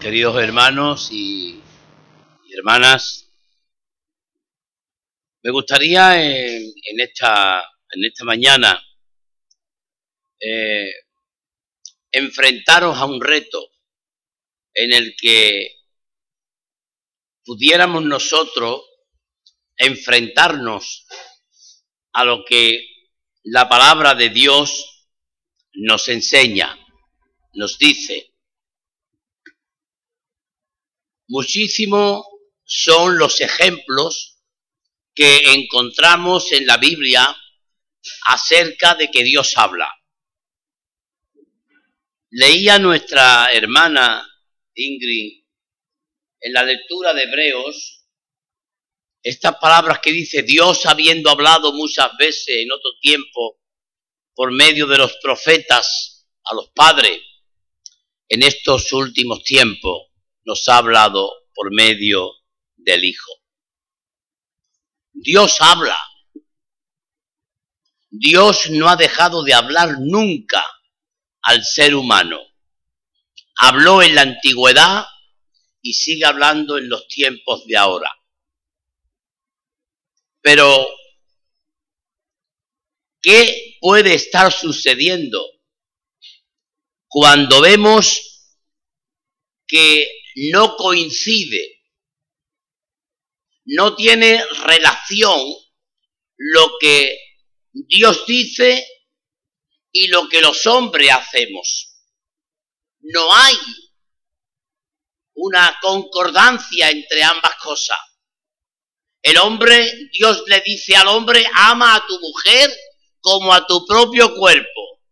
queridos hermanos y, hermanas, me gustaría en, esta, mañana eh, enfrentaros a un reto en el que pudiéramos nosotros enfrentarnos a lo que la palabra de Dios nos enseña, nos dice. Muchísimo son los ejemplos que encontramos en la Biblia acerca de que Dios habla. Leía nuestra hermana Ingrid en la lectura de Hebreos estas palabras que dice Dios habiendo hablado muchas veces en otro tiempo por medio de los profetas a los padres, en estos últimos tiempos nos ha hablado por medio del Hijo. Dios habla. Dios no ha dejado de hablar nunca al ser humano. Habló en la antigüedad y sigue hablando en los tiempos de ahora. Pero, ¿qué puede estar sucediendo cuando vemos que no coincide, no tiene relación lo que Dios dice y lo que los hombres hacemos. No hay una concordancia entre ambas cosas. El hombre, Dios le dice al hombre, ama a tu mujer como a tu propio cuerpo.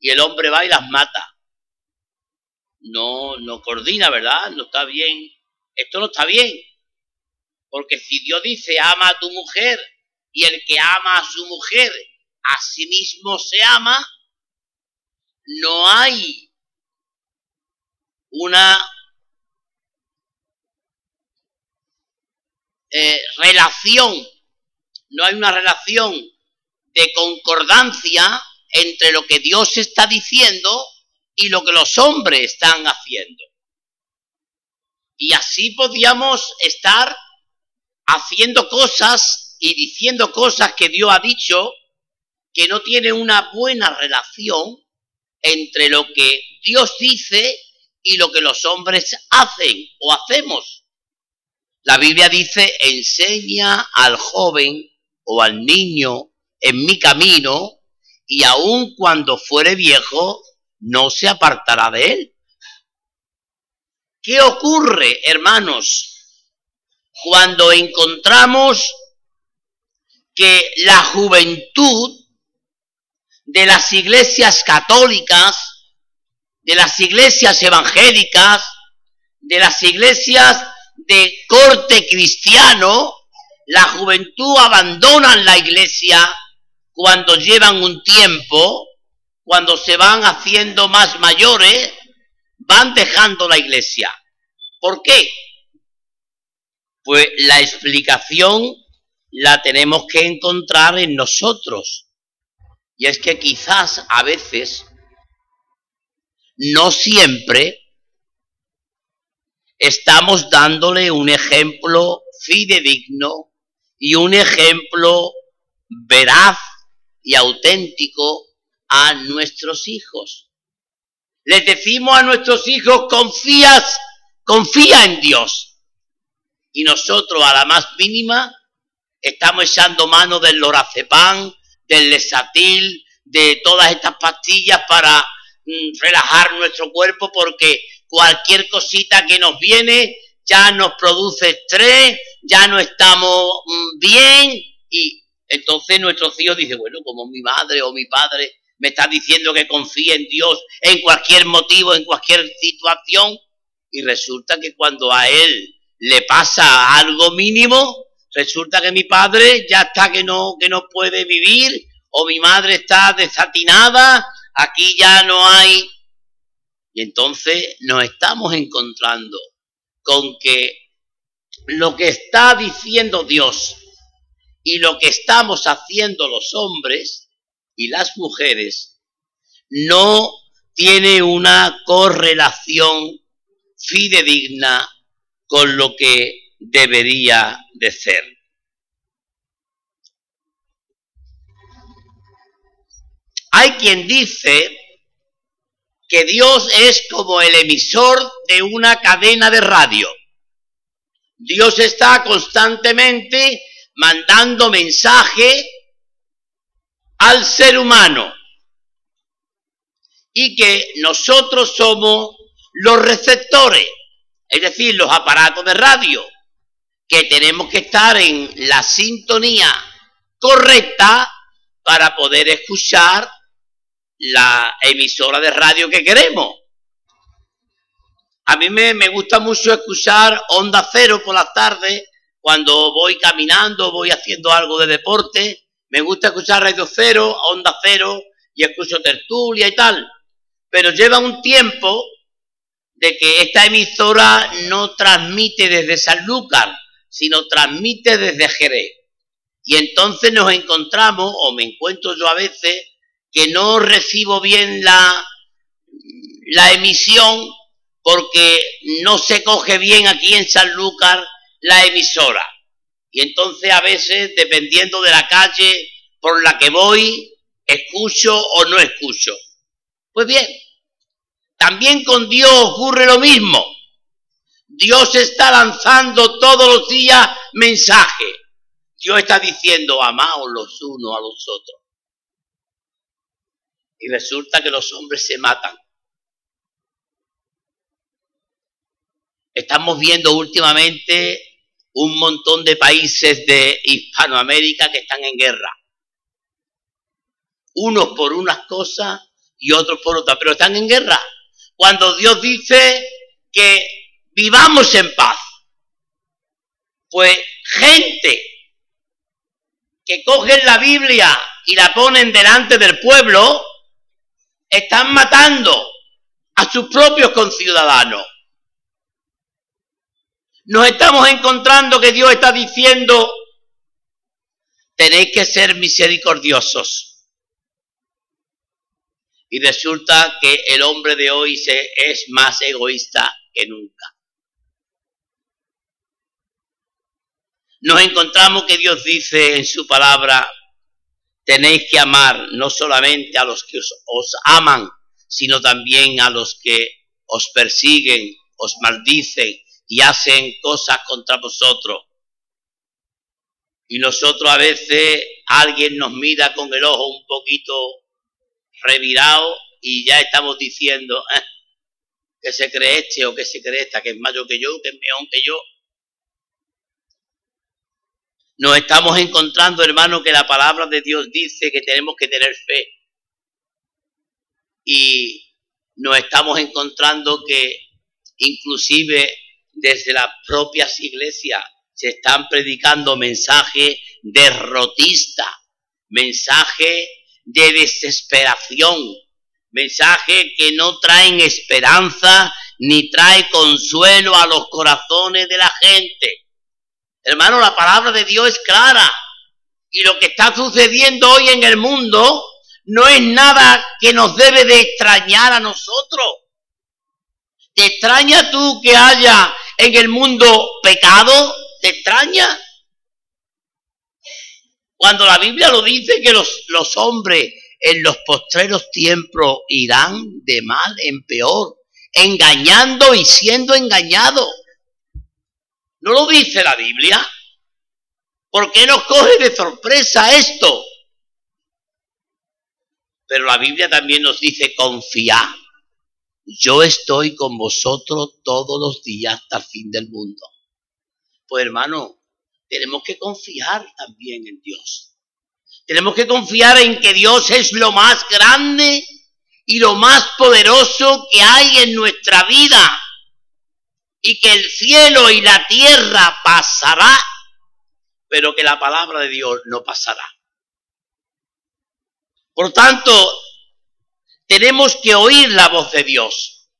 Y el hombre va y las mata no, no coordina, ¿verdad? No está bien. Esto no está bien. Porque si Dios dice ama a tu mujer y el que ama a su mujer a sí mismo se ama, no hay una eh, relación, no hay una relación de concordancia entre lo que Dios está diciendo y lo que los hombres están haciendo. Y así podíamos estar haciendo cosas y diciendo cosas que Dios ha dicho que no tiene una buena relación entre lo que Dios dice y lo que los hombres hacen o hacemos. La Biblia dice, enseña al joven o al niño en mi camino y aun cuando fuere viejo, no se apartará de él. ¿Qué ocurre, hermanos, cuando encontramos que la juventud de las iglesias católicas, de las iglesias evangélicas, de las iglesias de corte cristiano, la juventud abandonan la iglesia cuando llevan un tiempo cuando se van haciendo más mayores, van dejando la iglesia. ¿Por qué? Pues la explicación la tenemos que encontrar en nosotros. Y es que quizás a veces, no siempre, estamos dándole un ejemplo fidedigno y un ejemplo veraz y auténtico a nuestros hijos. Les decimos a nuestros hijos, confías, confía en Dios. Y nosotros a la más mínima estamos echando mano del lorazepam, del lesatil, de todas estas pastillas para mm, relajar nuestro cuerpo porque cualquier cosita que nos viene ya nos produce estrés, ya no estamos mm, bien y entonces nuestros hijos dicen, bueno, como mi madre o mi padre me está diciendo que confíe en Dios en cualquier motivo, en cualquier situación, y resulta que cuando a él le pasa algo mínimo, resulta que mi padre ya está que no, que no puede vivir, o mi madre está desatinada, aquí ya no hay. Y entonces nos estamos encontrando con que lo que está diciendo Dios y lo que estamos haciendo los hombres y las mujeres no tiene una correlación fidedigna con lo que debería de ser. Hay quien dice que Dios es como el emisor de una cadena de radio. Dios está constantemente mandando mensaje al ser humano y que nosotros somos los receptores, es decir, los aparatos de radio, que tenemos que estar en la sintonía correcta para poder escuchar la emisora de radio que queremos. A mí me, gusta mucho escuchar Onda Cero por las tardes, cuando voy caminando, voy haciendo algo de deporte. Me gusta escuchar Radio Cero, Onda Cero, y escucho tertulia y tal. Pero lleva un tiempo de que esta emisora no transmite desde Sanlúcar, sino transmite desde Jerez. Y entonces nos encontramos, o me encuentro yo a veces, que no recibo bien la, la emisión porque no se coge bien aquí en Sanlúcar la emisora. Y entonces a veces, dependiendo de la calle por la que voy, escucho o no escucho. Pues bien, también con Dios ocurre lo mismo. Dios está lanzando todos los días mensajes. Dios está diciendo, amaos los unos a los otros. Y resulta que los hombres se matan. Estamos viendo últimamente un montón de países de Hispanoamérica que están en guerra. Unos por unas cosas y otros por otras, pero están en guerra. Cuando Dios dice que vivamos en paz, pues gente que cogen la Biblia y la ponen delante del pueblo, están matando a sus propios conciudadanos. Nos estamos encontrando que Dios está diciendo, tenéis que ser misericordiosos. Y resulta que el hombre de hoy se, es más egoísta que nunca. Nos encontramos que Dios dice en su palabra, tenéis que amar no solamente a los que os, os aman, sino también a los que os persiguen, os maldicen y hacen cosas contra vosotros. Y nosotros a veces alguien nos mira con el ojo un poquito revirado y ya estamos diciendo eh, que se cree este o que se cree esta, que es mayor que yo, que es mejor que yo. Nos estamos encontrando, hermano, que la palabra de Dios dice que tenemos que tener fe. Y nos estamos encontrando que inclusive desde las propias iglesias se están predicando mensajes derrotistas, mensajes de desesperación, mensajes que no traen esperanza ni trae consuelo a los corazones de la gente. Hermano, la palabra de Dios es clara. Y lo que está sucediendo hoy en el mundo no es nada que nos debe de extrañar a nosotros. ¿Te extraña tú que haya en el mundo pecado? ¿Te extraña? Cuando la Biblia lo dice que los, los hombres en los postreros tiempos irán de mal en peor, engañando y siendo engañados. ¿No lo dice la Biblia? ¿Por qué nos coge de sorpresa esto? Pero la Biblia también nos dice confiar yo estoy con vosotros todos los días hasta el fin del mundo. Pues hermano, tenemos que confiar también en Dios. Tenemos que confiar en que Dios es lo más grande y lo más poderoso que hay en nuestra vida. Y que el cielo y la tierra pasará, pero que la palabra de Dios no pasará. Por tanto, tenemos que oír la voz de Dios.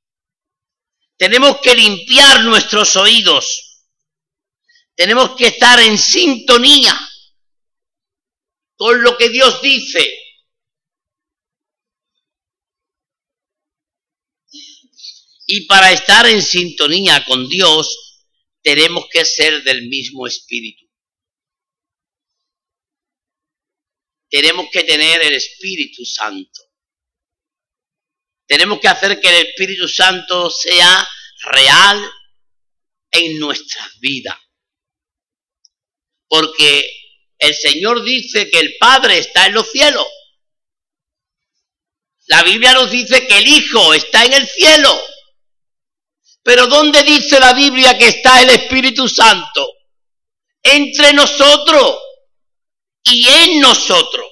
Tenemos que limpiar nuestros oídos. Tenemos que estar en sintonía con lo que Dios dice. Y para estar en sintonía con Dios, tenemos que ser del mismo espíritu. Tenemos que tener el Espíritu Santo. Tenemos que hacer que el Espíritu Santo sea real en nuestras vidas. Porque el Señor dice que el Padre está en los cielos. La Biblia nos dice que el Hijo está en el cielo. Pero ¿dónde dice la Biblia que está el Espíritu Santo? Entre nosotros y en nosotros.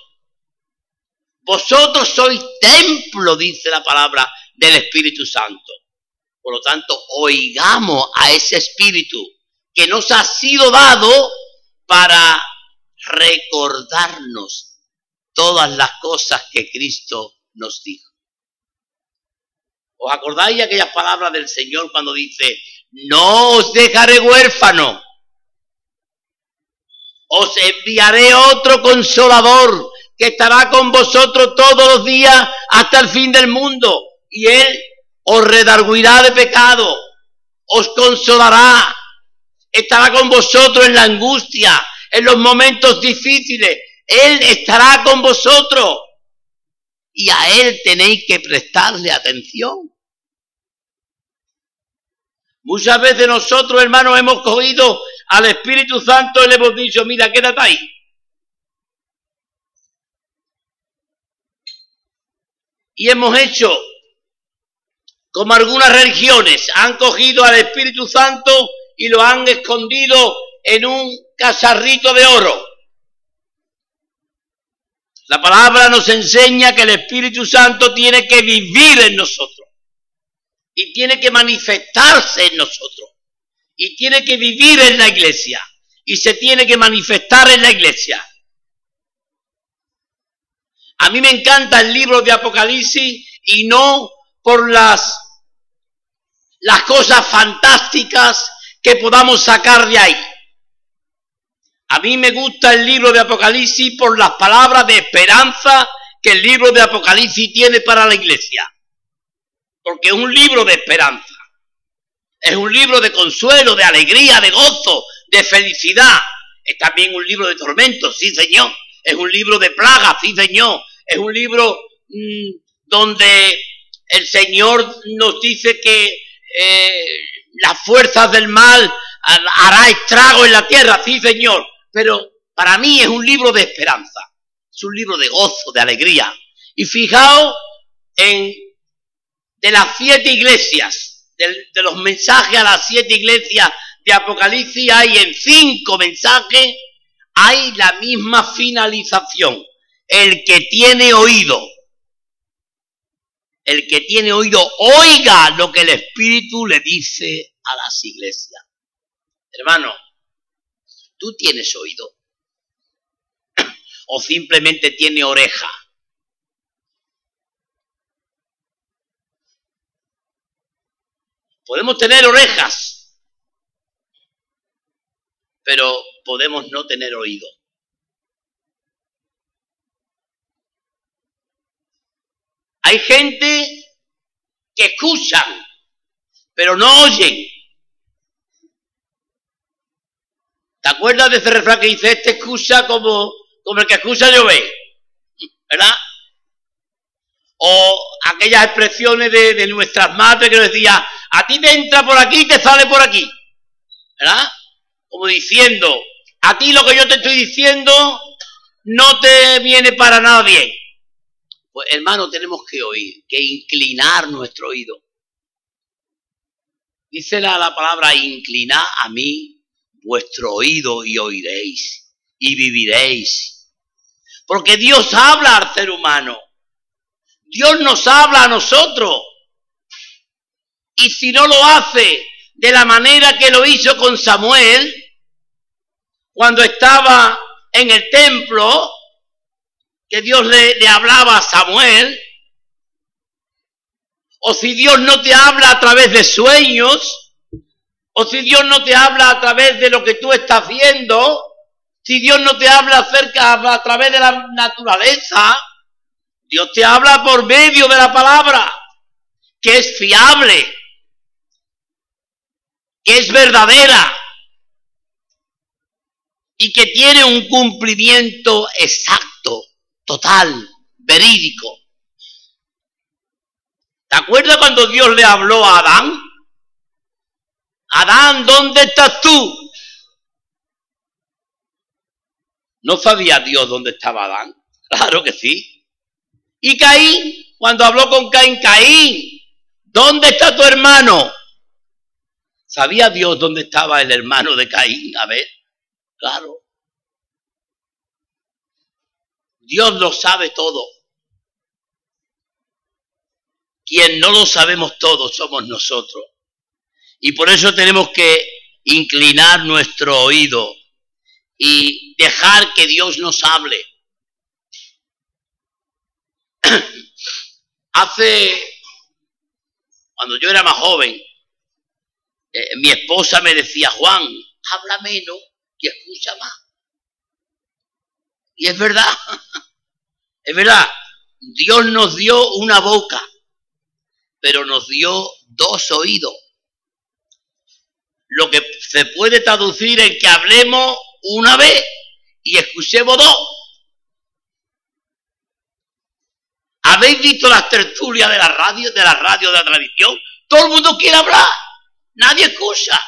Vosotros sois templo, dice la palabra del Espíritu Santo. Por lo tanto, oigamos a ese Espíritu que nos ha sido dado para recordarnos todas las cosas que Cristo nos dijo. ¿Os acordáis de aquellas palabras del Señor cuando dice, no os dejaré huérfano, os enviaré otro consolador que estará con vosotros todos los días hasta el fin del mundo, y Él os redarguirá de pecado, os consolará, estará con vosotros en la angustia, en los momentos difíciles. Él estará con vosotros y a Él tenéis que prestarle atención. Muchas veces nosotros, hermanos, hemos cogido al Espíritu Santo y le hemos dicho, mira, quédate ahí. Y hemos hecho como algunas religiones, han cogido al Espíritu Santo y lo han escondido en un casarrito de oro. La palabra nos enseña que el Espíritu Santo tiene que vivir en nosotros y tiene que manifestarse en nosotros y tiene que vivir en la iglesia y se tiene que manifestar en la iglesia. A mí me encanta el libro de Apocalipsis y no por las, las cosas fantásticas que podamos sacar de ahí. A mí me gusta el libro de Apocalipsis por las palabras de esperanza que el libro de Apocalipsis tiene para la iglesia. Porque es un libro de esperanza. Es un libro de consuelo, de alegría, de gozo, de felicidad. Es también un libro de tormento, sí señor. Es un libro de plaga, sí señor. Es un libro mm, donde el Señor nos dice que eh, las fuerzas del mal hará estrago en la tierra, sí señor pero para mí es un libro de esperanza, es un libro de gozo, de alegría. Y fijaos en de las siete iglesias, de los mensajes a las siete iglesias de Apocalipsis, hay en cinco mensajes, hay la misma finalización. El que tiene oído, el que tiene oído, oiga lo que el Espíritu le dice a las iglesias. Hermano, ¿Tú tienes oído? ¿O simplemente tiene oreja? Podemos tener orejas, pero podemos no tener oído. Hay gente que escuchan, pero no oyen. ¿Te acuerdas de ese refrán que dice, este excusa como, como el que excusa llover? ¿Verdad? O aquellas expresiones de, nuestras madres que nos decía, a ti te entra por aquí y te sale por aquí. ¿Verdad? Como diciendo, a ti lo que yo te estoy diciendo no te viene para nada bien. Pues hermano, tenemos que oír, que inclinar nuestro oído. Dice la, la palabra inclinar a mí vuestro oído y oiréis y viviréis. Porque Dios habla al ser humano. Dios nos habla a nosotros. Y si no lo hace de la manera que lo hizo con Samuel, cuando estaba en el templo, que Dios le, hablaba a Samuel, o si Dios no te habla a través de sueños, o si Dios no te habla a través de lo que tú estás viendo, si Dios no te habla acerca a través de la naturaleza, Dios te habla por medio de la palabra, que es fiable, que es verdadera y que tiene un cumplimiento exacto, total, verídico. ¿Te acuerdas cuando Dios le habló a Adán? Adán, ¿dónde estás tú? ¿No sabía Dios dónde estaba Adán? Claro que sí. Y Caín, cuando habló con Caín, Caín, ¿dónde está tu hermano? ¿Sabía Dios dónde estaba el hermano de Caín? A ver, claro. Dios lo sabe todo. Quien no lo sabemos todo somos nosotros. Y por eso tenemos que inclinar nuestro oído y dejar que Dios nos hable. Hace, cuando yo era más joven, eh, mi esposa me decía, Juan, habla menos y escucha más. Y es verdad, es verdad, Dios nos dio una boca, pero nos dio dos oídos. Lo que se puede traducir en que hablemos una vez y escuchemos dos. ¿Habéis visto las tertulias de la radio, de la radio de la tradición? Todo el mundo quiere hablar, nadie escucha.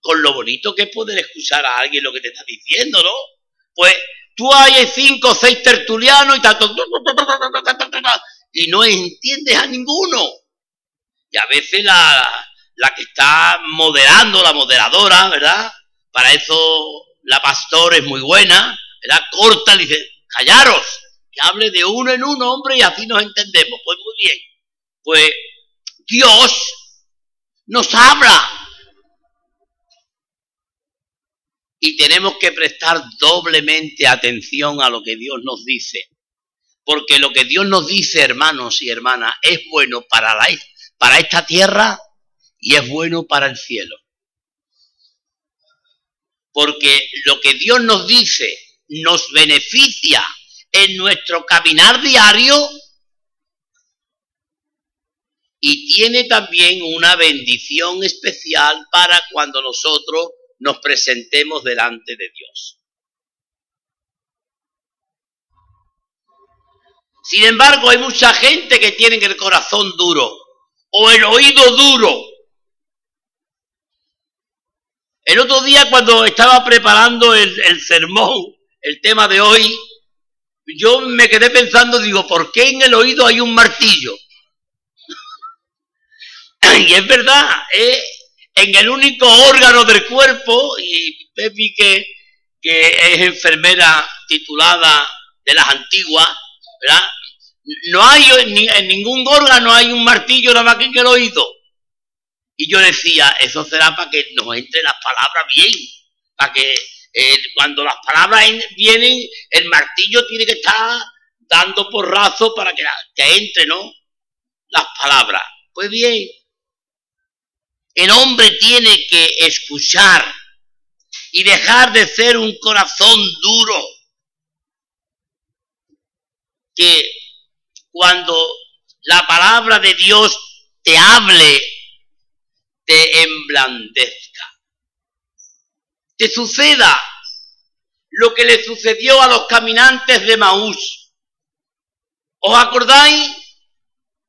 Con lo bonito que es poder escuchar a alguien lo que te está diciendo, ¿no? Pues tú hay cinco o seis tertulianos y tanto y no entiendes a ninguno. Y a veces la, la que está moderando, la moderadora, ¿verdad? Para eso la pastora es muy buena, ¿verdad? Corta, le dice, callaros, que hable de uno en uno, hombre, y así nos entendemos. Pues muy bien. Pues Dios nos habla. Y tenemos que prestar doblemente atención a lo que Dios nos dice. Porque lo que Dios nos dice, hermanos y hermanas, es bueno para, la, para esta tierra y es bueno para el cielo. Porque lo que Dios nos dice nos beneficia en nuestro caminar diario y tiene también una bendición especial para cuando nosotros nos presentemos delante de Dios. Sin embargo, hay mucha gente que tiene el corazón duro o el oído duro el otro día cuando estaba preparando el, sermón, el tema de hoy, yo me quedé pensando, digo, ¿por qué en el oído hay un martillo? Y es verdad, en el único órgano del cuerpo, y Pepi que, que es enfermera titulada de las antiguas, ¿verdad? No hay en ningún órgano hay un martillo nada más que en el oído. Y yo decía, eso será para que nos entre las palabras bien, para que eh, cuando las palabras vienen, el martillo tiene que estar dando porrazo para que, que entre, ¿no? Las palabras. Pues bien, el hombre tiene que escuchar y dejar de ser un corazón duro. Que cuando la palabra de Dios te hable te emblandezca. Te suceda lo que le sucedió a los caminantes de Maús. ¿Os acordáis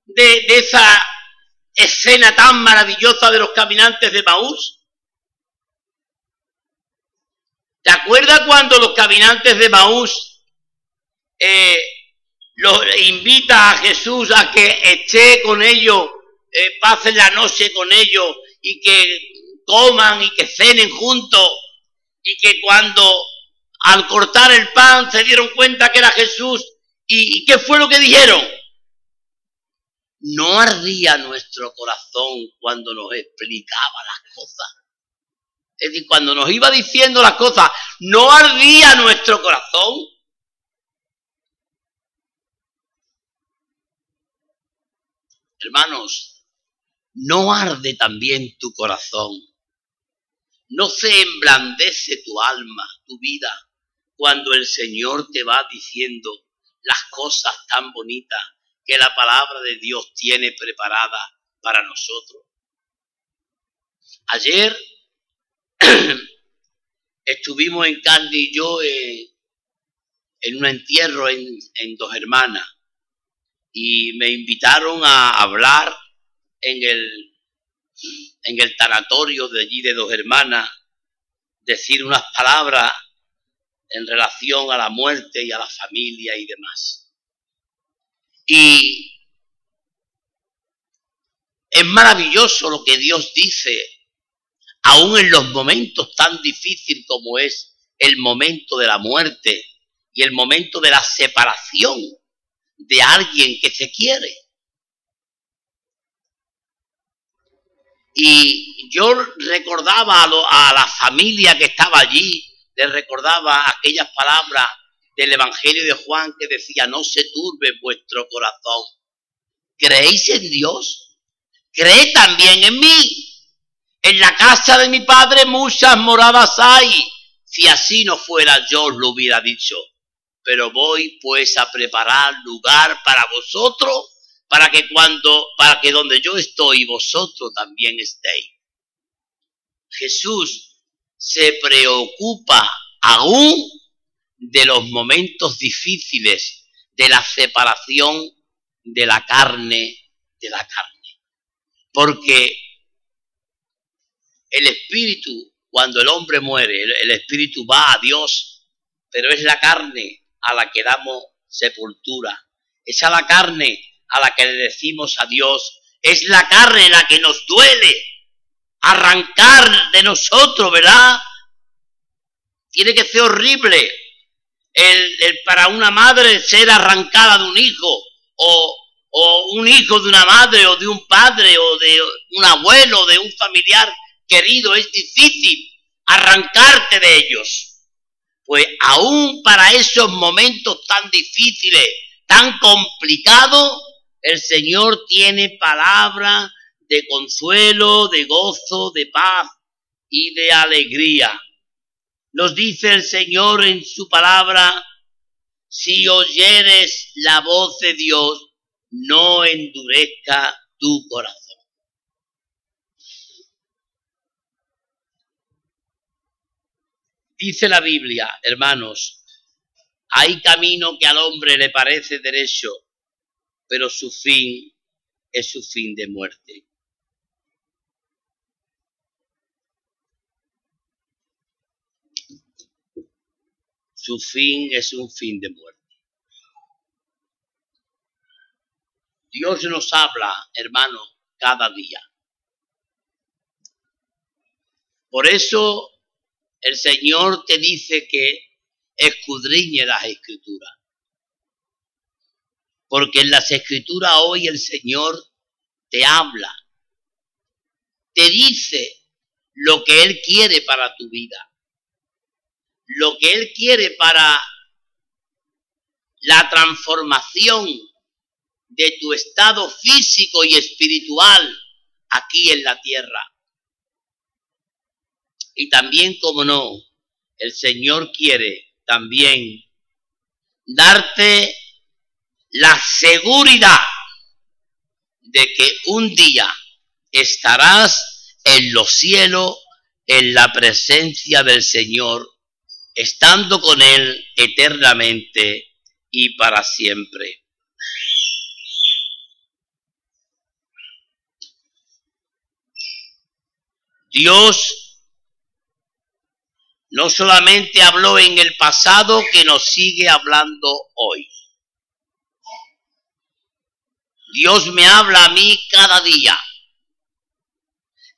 de, de esa escena tan maravillosa de los caminantes de Maús? ¿Te acuerdas cuando los caminantes de Maús eh, los invita a Jesús a que esté con ellos, eh, pase la noche con ellos y que coman y que cenen juntos y que cuando al cortar el pan se dieron cuenta que era Jesús y, qué fue lo que dijeron. No ardía nuestro corazón cuando nos explicaba las cosas. Es decir, cuando nos iba diciendo las cosas, no ardía nuestro corazón. Hermanos, ¿no arde también tu corazón? ¿No se emblandece tu alma, tu vida, cuando el Señor te va diciendo las cosas tan bonitas que la palabra de Dios tiene preparada para nosotros? Ayer estuvimos en Candy y yo eh, en un entierro en, en Dos Hermanas y me invitaron a hablar en el, en el tanatorio de allí de Dos Hermanas, decir unas palabras en relación a la muerte y a la familia y demás. Y es maravilloso lo que Dios dice, aún en los momentos tan difíciles como es el momento de la muerte y el momento de la separación de alguien que se quiere. Y yo recordaba a, la familia que estaba allí, le recordaba aquellas palabras del Evangelio de Juan que decía, no se turbe vuestro corazón. ¿Creéis en Dios? Cree también en mí. En la casa de mi padre muchas moradas hay. Si así no fuera yo os lo hubiera dicho. Pero voy pues a preparar lugar para vosotros, para que cuando, para que donde yo estoy vosotros también estéis. Jesús se preocupa aún de los momentos difíciles de la separación de la carne de la carne. Porque el espíritu, cuando el hombre muere, el, espíritu va a Dios, pero es la carne a la que damos sepultura. Es a la carne a la que le decimos a Dios. Es la carne la que nos duele arrancar de nosotros, ¿verdad? Tiene que ser horrible el, para una madre ser arrancada de un hijo o, o un hijo de una madre o de un padre o de un abuelo, de un familiar querido. Es difícil arrancarte de ellos. Pues aún para esos momentos tan difíciles, tan complicados, el Señor tiene palabra de consuelo, de gozo, de paz y de alegría. Nos dice el Señor en su palabra, si oyeres la voz de Dios, no endurezca tu corazón. Dice la Biblia, hermanos, hay camino que al hombre le parece derecho, pero su fin es su fin de muerte. Su fin es un fin de muerte. Dios nos habla, hermano, cada día. Por eso el Señor te dice que escudriñe las escrituras. Porque en las escrituras hoy el Señor te habla, te dice lo que Él quiere para tu vida, lo que Él quiere para la transformación de tu estado físico y espiritual aquí en la tierra. Y también, como no, el Señor quiere también darte la seguridad de que un día estarás en los cielos en la presencia del Señor, estando con Él eternamente y para siempre. Dios no solamente habló en el pasado, que nos sigue hablando hoy. Dios me habla a mí cada día.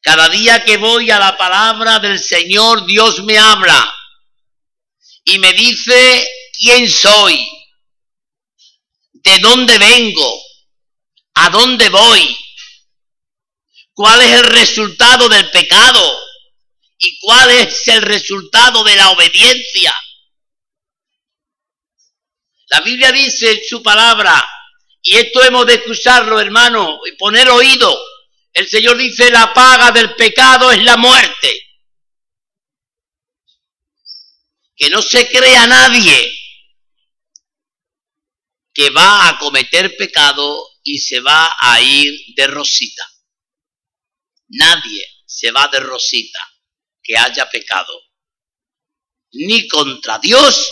Cada día que voy a la palabra del Señor, Dios me habla y me dice quién soy, de dónde vengo, a dónde voy, cuál es el resultado del pecado, ¿Y cuál es el resultado de la obediencia? La Biblia dice en su palabra, y esto hemos de escucharlo, hermano, y poner oído. El Señor dice, la paga del pecado es la muerte. Que no se crea nadie que va a cometer pecado y se va a ir de rosita. Nadie se va de rosita que haya pecado. Ni contra Dios,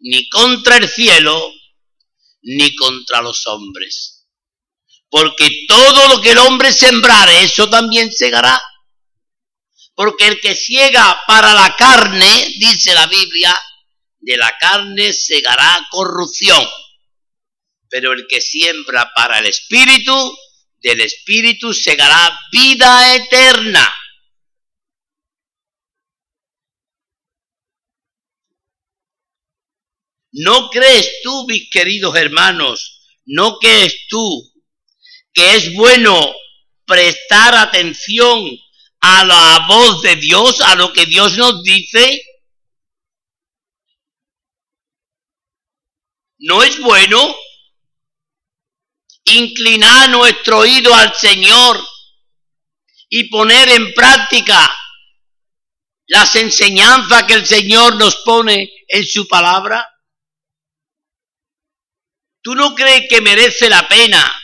ni contra el cielo, ni contra los hombres. Porque todo lo que el hombre sembrare, eso también segará. Porque el que ciega para la carne, dice la Biblia, de la carne segará corrupción. Pero el que siembra para el espíritu, del espíritu segará vida eterna. ¿No crees tú, mis queridos hermanos, no crees tú que es bueno prestar atención a la voz de Dios, a lo que Dios nos dice? ¿No es bueno inclinar nuestro oído al Señor y poner en práctica las enseñanzas que el Señor nos pone en su palabra? ¿Tú no crees que merece la pena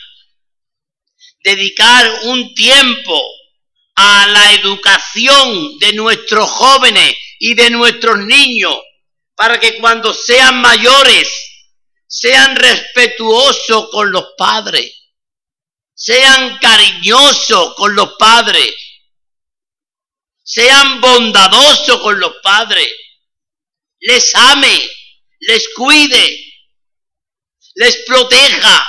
dedicar un tiempo a la educación de nuestros jóvenes y de nuestros niños para que cuando sean mayores sean respetuosos con los padres, sean cariñosos con los padres, sean bondadosos con los padres, les ame, les cuide, les proteja.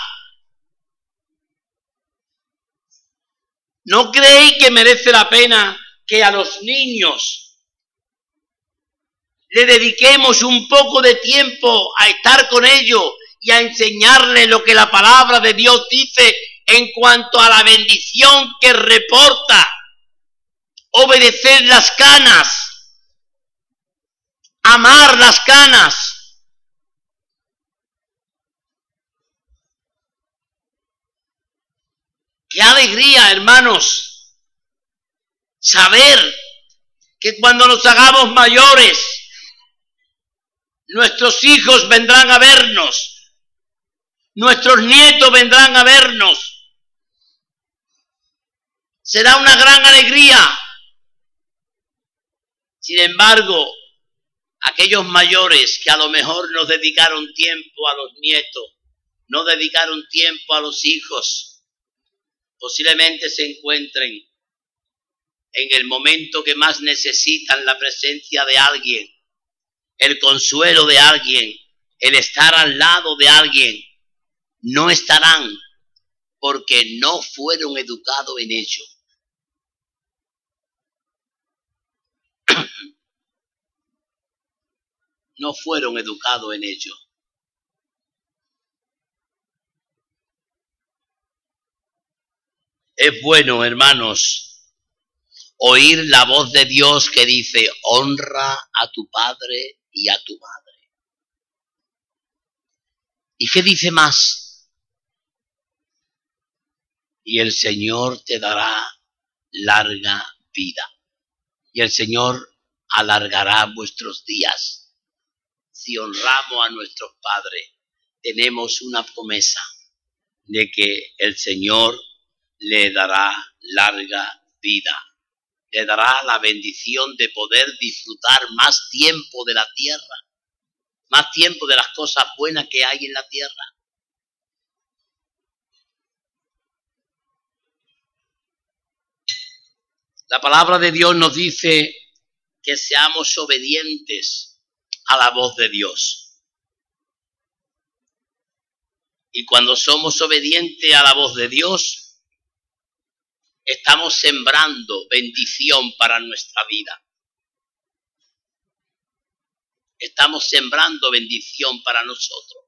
¿No creéis que merece la pena que a los niños le dediquemos un poco de tiempo a estar con ellos y a enseñarles lo que la palabra de Dios dice en cuanto a la bendición que reporta? Obedecer las canas, amar las canas, Qué alegría, hermanos, saber que cuando nos hagamos mayores, nuestros hijos vendrán a vernos, nuestros nietos vendrán a vernos. Será una gran alegría. Sin embargo, aquellos mayores que a lo mejor nos dedicaron tiempo a los nietos, no dedicaron tiempo a los hijos, posiblemente se encuentren en el momento que más necesitan la presencia de alguien, el consuelo de alguien, el estar al lado de alguien, no estarán porque no fueron educados en ello. No fueron educados en ello. Es bueno, hermanos, oír la voz de Dios que dice, honra a tu padre y a tu madre. ¿Y qué dice más? Y el Señor te dará larga vida. Y el Señor alargará vuestros días. Si honramos a nuestros padres, tenemos una promesa de que el Señor le dará larga vida, le dará la bendición de poder disfrutar más tiempo de la tierra, más tiempo de las cosas buenas que hay en la tierra. La palabra de Dios nos dice que seamos obedientes a la voz de Dios. Y cuando somos obedientes a la voz de Dios, estamos sembrando bendición para nuestra vida. Estamos sembrando bendición para nosotros.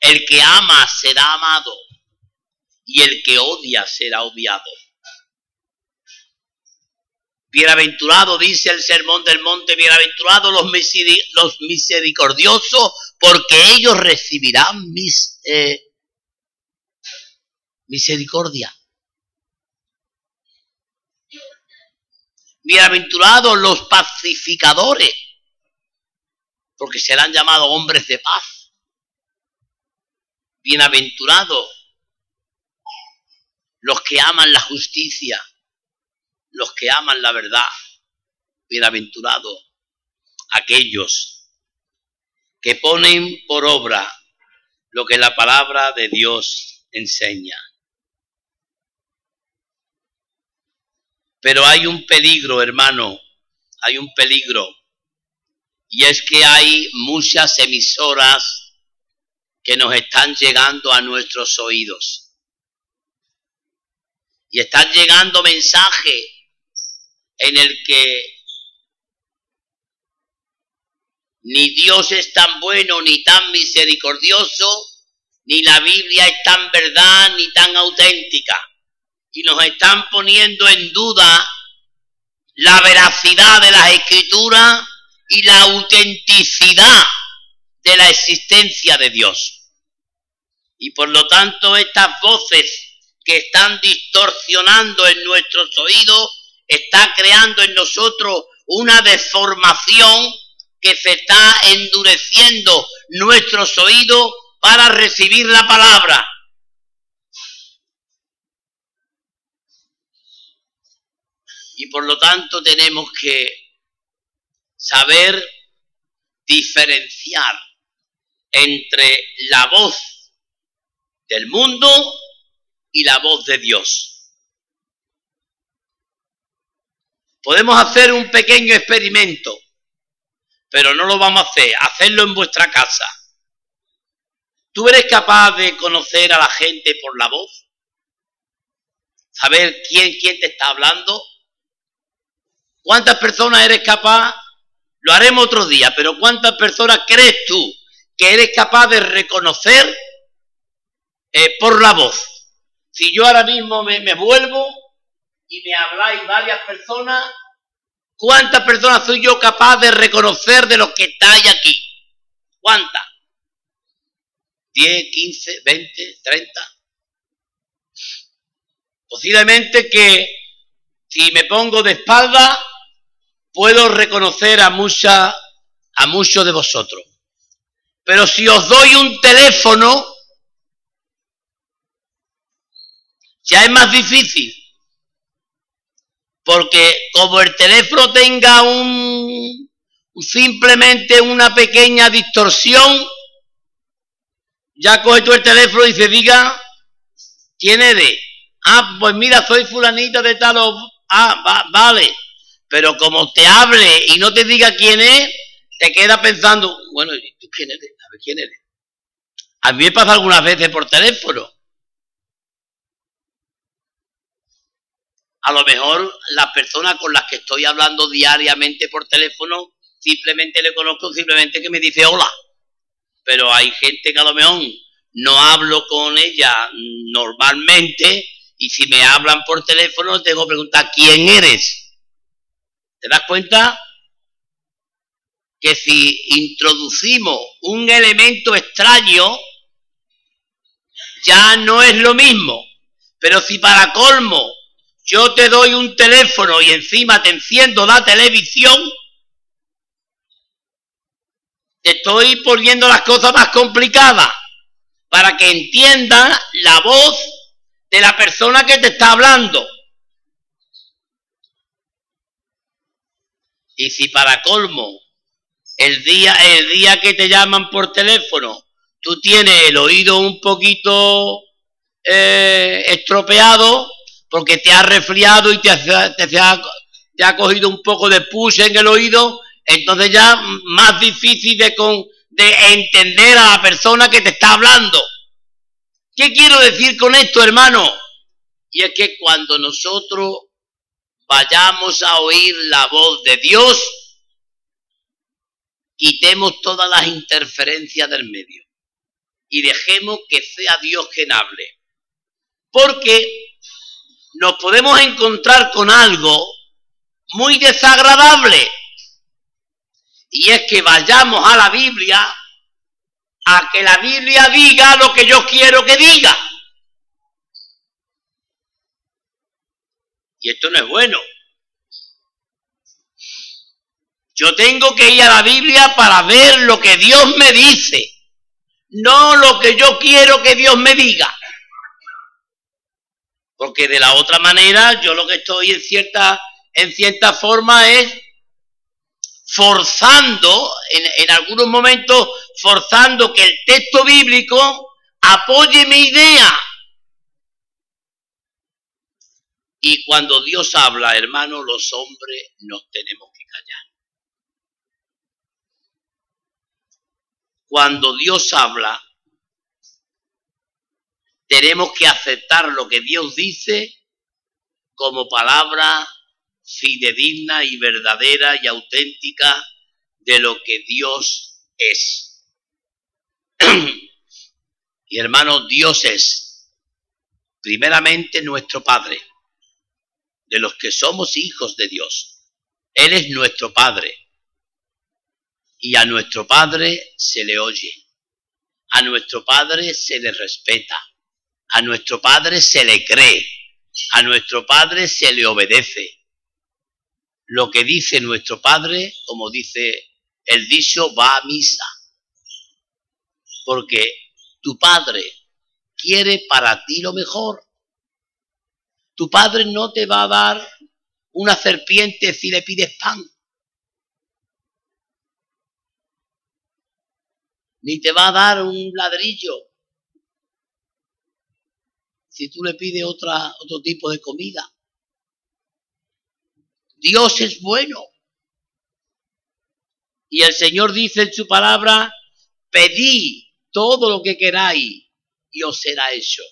El que ama será amado y el que odia será odiado. Bienaventurado, dice el sermón del monte, bienaventurado los, misericordiosos, porque ellos recibirán mis, eh, misericordia. Bienaventurados los pacificadores, porque serán llamados hombres de paz. Bienaventurados los que aman la justicia, los que aman la verdad. Bienaventurados aquellos que ponen por obra lo que la palabra de Dios enseña. Pero hay un peligro, hermano, hay un peligro. Y es que hay muchas emisoras que nos están llegando a nuestros oídos. Y están llegando mensajes en el que ni Dios es tan bueno ni tan misericordioso, ni la Biblia es tan verdad ni tan auténtica. Y nos están poniendo en duda la veracidad de las escrituras y la autenticidad de la existencia de Dios. Y por lo tanto estas voces que están distorsionando en nuestros oídos, está creando en nosotros una deformación que se está endureciendo nuestros oídos para recibir la palabra. Y por lo tanto tenemos que saber diferenciar entre la voz del mundo y la voz de Dios. Podemos hacer un pequeño experimento pero no lo vamos a hacer, hacerlo en vuestra casa. ¿Tú eres capaz de conocer a la gente por la voz? ¿Saber quién, quién te está hablando? ¿Cuántas personas eres capaz? Lo haremos otro día, pero ¿cuántas personas crees tú que eres capaz de reconocer eh, por la voz? Si yo ahora mismo me, vuelvo y me habláis varias personas, ¿Cuántas personas soy yo capaz de reconocer de los que estáis aquí? ¿Cuántas? ¿10, 15, 20, 30? Posiblemente que si me pongo de espalda puedo reconocer a mucha, a muchos de vosotros. Pero si os doy un teléfono, ya es más difícil. Porque como el teléfono tenga un simplemente una pequeña distorsión, ya coge tú el teléfono y se diga, ¿quién eres? Ah, pues mira, soy fulanita de tal Ah, vale. Pero como te hable y no te diga quién es, te queda pensando, bueno, ¿tú quién eres? A ver, ¿quién eres? A mí me pasa algunas veces por teléfono. A lo mejor la persona con la que estoy hablando diariamente por teléfono, simplemente le conozco, simplemente que me dice hola. Pero hay gente que a lo mejor no hablo con ella normalmente y si me hablan por teléfono tengo que preguntar quién eres. ¿Te das cuenta? Que si introducimos un elemento extraño, ya no es lo mismo. Pero si para colmo yo te doy un teléfono y encima te enciendo la televisión, te estoy poniendo las cosas más complicadas para que entiendas la voz de la persona que te está hablando. Y si para colmo, el día, el día que te llaman por teléfono, tú tienes el oído un poquito eh, estropeado, porque te ha resfriado y te, ha, cogido un poco de pus en el oído, entonces ya más difícil de, de entender a la persona que te está hablando. ¿Qué quiero decir con esto, hermano? Y es que cuando nosotros vayamos a oír la voz de Dios, quitemos todas las interferencias del medio y dejemos que sea Dios quien hable. Porque nos podemos encontrar con algo muy desagradable. Y es que vayamos a la Biblia a que la Biblia diga lo que yo quiero que diga. Y esto no es bueno. Yo tengo que ir a la Biblia para ver lo que Dios me dice, no lo que yo quiero que Dios me diga. Porque de la otra manera, yo lo que estoy en cierta, en cierta forma es forzando, en, en algunos momentos, forzando que el texto bíblico apoye mi idea. Y cuando Dios habla, hermano, los hombres nos tenemos que callar. Cuando Dios habla, tenemos que aceptar lo que Dios dice como palabra fidedigna y verdadera y auténtica de lo que Dios es. y hermano, Dios es primeramente nuestro Padre, de los que somos hijos de Dios. Él es nuestro Padre. Y a nuestro Padre se le oye. A nuestro Padre se le respeta. A nuestro Padre se le cree. A nuestro Padre se le obedece lo que dice nuestro Padre, como dice el dicho, va a misa. Porque tu Padre quiere para ti lo mejor. Tu Padre no te va a dar una serpiente si le pides pan. Ni te va a dar un ladrillo si tú le pides otra, otro tipo de comida. Dios es bueno. Y el Señor dice en su palabra, pedí todo lo que queráis y os será hecho.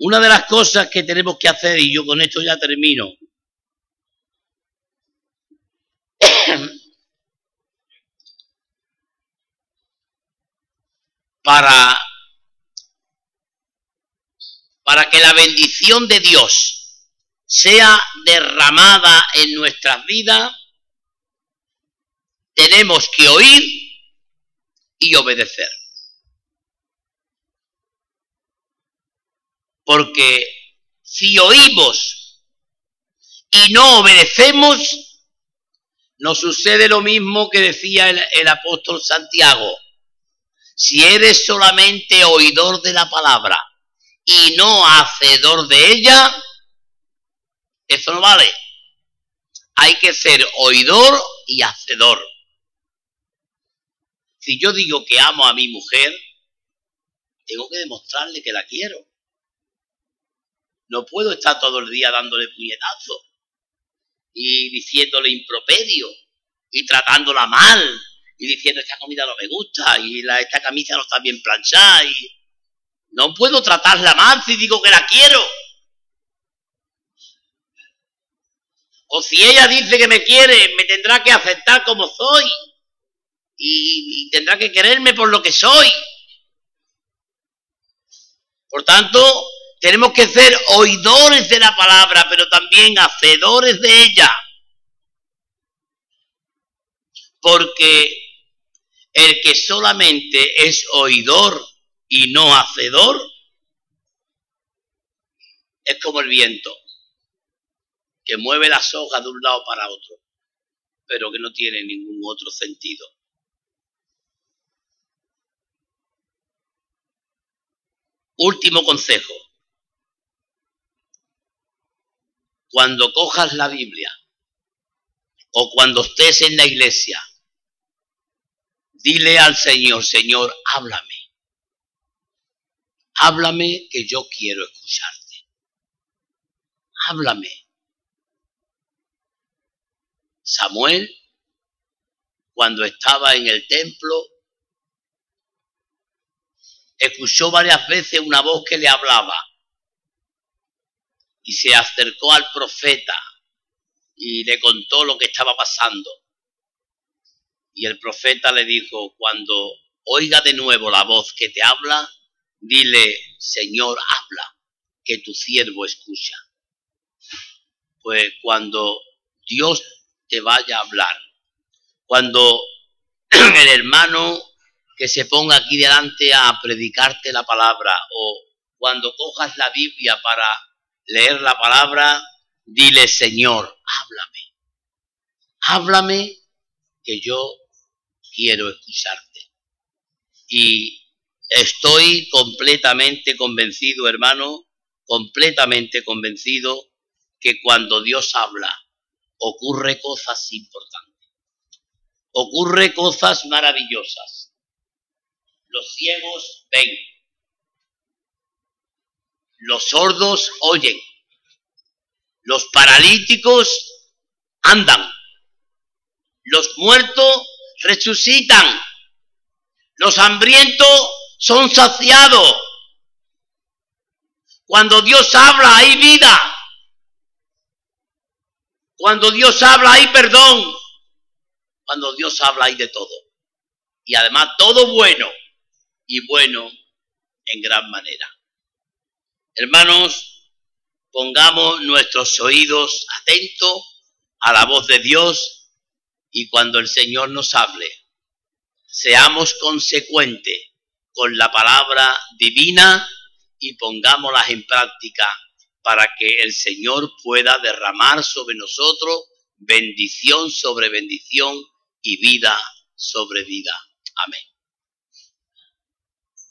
Una de las cosas que tenemos que hacer, y yo con esto ya termino, para para que la bendición de Dios sea derramada en nuestras vidas, tenemos que oír y obedecer. Porque si oímos y no obedecemos, nos sucede lo mismo que decía el, el apóstol Santiago. Si eres solamente oidor de la palabra y no hacedor de ella, eso no vale. Hay que ser oidor y hacedor. Si yo digo que amo a mi mujer, tengo que demostrarle que la quiero. No puedo estar todo el día dándole puñetazos y diciéndole improperio y tratándola mal y diciendo esta comida no me gusta y esta camisa no está bien planchada y no puedo tratarla mal si digo que la quiero. O si ella dice que me quiere, me tendrá que aceptar como soy. Y, tendrá que quererme por lo que soy. Por tanto, tenemos que ser oidores de la palabra, pero también hacedores de ella. Porque el que solamente es oidor y no hacedor, es como el viento, que mueve las hojas de un lado para otro, pero que no tiene ningún otro sentido. Último consejo. Cuando cojas la Biblia o cuando estés en la iglesia, dile al Señor, Señor, háblame Háblame que yo quiero escucharte. Háblame. Samuel, cuando estaba en el templo, escuchó varias veces una voz que le hablaba y se acercó al profeta y le contó lo que estaba pasando. Y el profeta le dijo, cuando oiga de nuevo la voz que te habla, dile, Señor, habla, que tu siervo escucha. Pues cuando Dios te vaya a hablar, cuando el hermano que se ponga aquí delante a predicarte la palabra o cuando cojas la Biblia para leer la palabra, dile, Señor, háblame. Háblame que yo quiero escucharte. Y estoy completamente convencido, hermano, completamente convencido que cuando Dios habla, ocurre cosas importantes. Ocurre cosas maravillosas. Los ciegos ven. Los sordos oyen. Los paralíticos andan. Los muertos resucitan. Los hambrientos son saciados. Cuando Dios habla hay vida. Cuando Dios habla hay perdón. Cuando Dios habla hay de todo. Y además todo bueno y bueno en gran manera. Hermanos, pongamos nuestros oídos atentos a la voz de Dios y cuando el Señor nos hable, seamos consecuentes con la palabra divina y pongámoslas en práctica para que el Señor pueda derramar sobre nosotros bendición sobre bendición y vida sobre vida. Amén.